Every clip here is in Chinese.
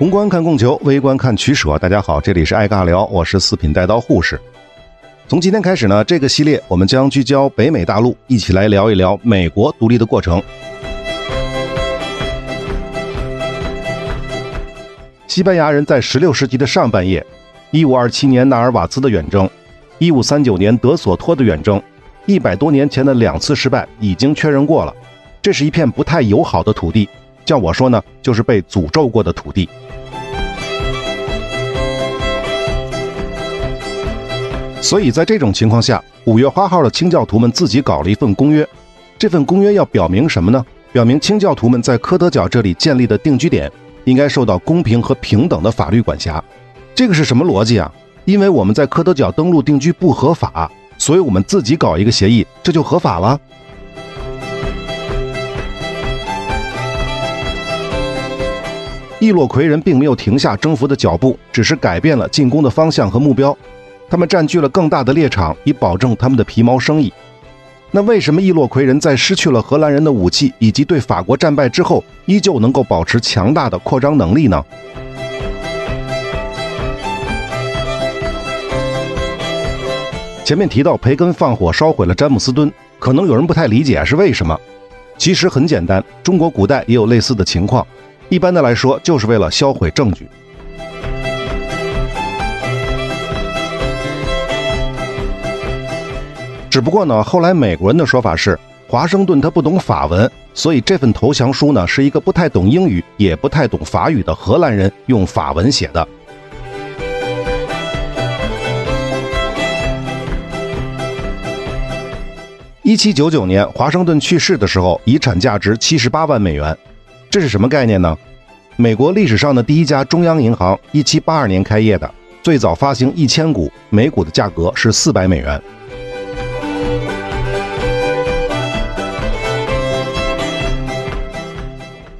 宏观看供求，微观看取舍。大家好，这里是爱尬聊，我是四品带刀护士。从今天开始呢，这个系列我们将聚焦北美大陆，一起来聊一聊美国独立的过程。西班牙人在16世纪的上半叶，1527年纳尔瓦兹的远征，1539年德索托的远征，一百多年前的两次失败已经确认过了。这是一片不太友好的土地，叫我说呢，就是被诅咒过的土地。所以在这种情况下，五月花号的清教徒们自己搞了一份公约。这份公约要表明什么呢？表明清教徒们在科德角这里建立的定居点应该受到公平和平等的法律管辖。这个是什么逻辑啊？因为我们在科德角登陆定居不合法，所以我们自己搞一个协议，这就合法了。易洛魁人并没有停下征服的脚步，只是改变了进攻的方向和目标。他们占据了更大的猎场，以保证他们的皮毛生意。那为什么易洛魁人在失去了荷兰人的武器以及对法国战败之后，依旧能够保持强大的扩张能力呢？前面提到培根放火烧毁了詹姆斯敦，可能有人不太理解是为什么。其实很简单，中国古代也有类似的情况。一般的来说，就是为了销毁证据。只不过呢，后来美国人的说法是，华盛顿他不懂法文，所以这份投降书呢是一个不太懂英语也不太懂法语的荷兰人用法文写的。一七九九年，华盛顿去世的时候，遗产价值七十八万美元，这是什么概念呢？美国历史上的第一家中央银行，一七八二年开业的，最早发行一千股，每股的价格是四百美元。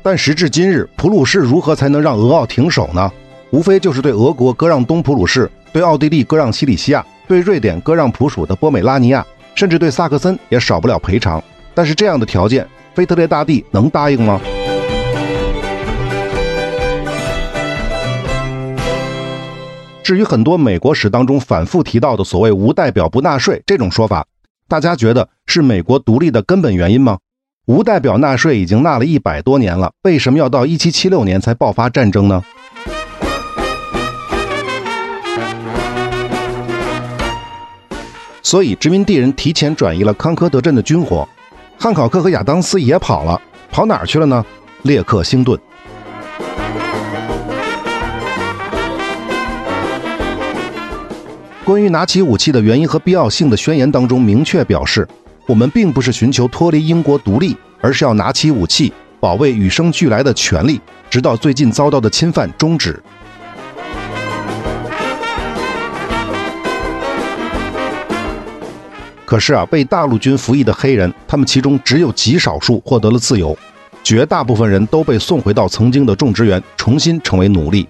但时至今日，普鲁士如何才能让俄奥停手呢？无非就是对俄国割让东普鲁士，对奥地利割让西里西亚，对瑞典割让普属的波美拉尼亚，甚至对萨克森也少不了赔偿。但是这样的条件，腓特烈大帝能答应吗？至于很多美国史当中反复提到的所谓“无代表不纳税”这种说法，大家觉得是美国独立的根本原因吗？无代表纳税已经纳了一百多年了，为什么要到一七七六年才爆发战争呢？所以殖民地人提前转移了康科德镇的军火，汉考克和亚当斯也跑了，跑哪儿去了呢？列克星顿。关于拿起武器的原因和必要性的宣言当中明确表示。我们并不是寻求脱离英国独立，而是要拿起武器，保卫与生俱来的权利，直到最近遭到的侵犯终止。可是啊，被大陆军服役的黑人，他们其中只有极少数获得了自由，绝大部分人都被送回到曾经的种植园，重新成为奴隶。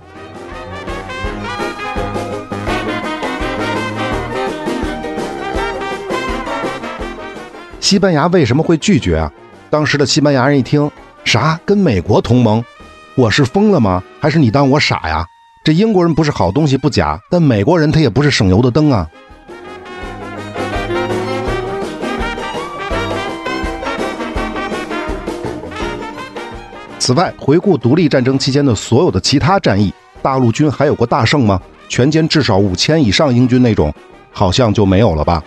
西班牙为什么会拒绝啊？当时的西班牙人一听，啥跟美国同盟？我是疯了吗？还是你当我傻呀？这英国人不是好东西不假，但美国人他也不是省油的灯啊。此外，回顾独立战争期间的所有的其他战役，大陆军还有过大胜吗？全歼至少五千以上英军那种，好像就没有了吧？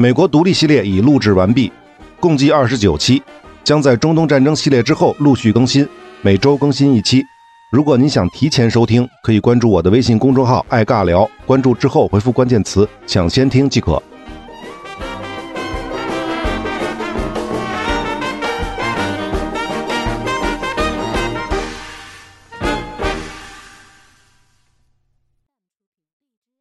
美国独立系列已录制完毕，共计二十九期，将在中东战争系列之后陆续更新，每周更新一期。如果您想提前收听，可以关注我的微信公众号“爱尬聊”，关注之后回复关键词“抢先听”即可。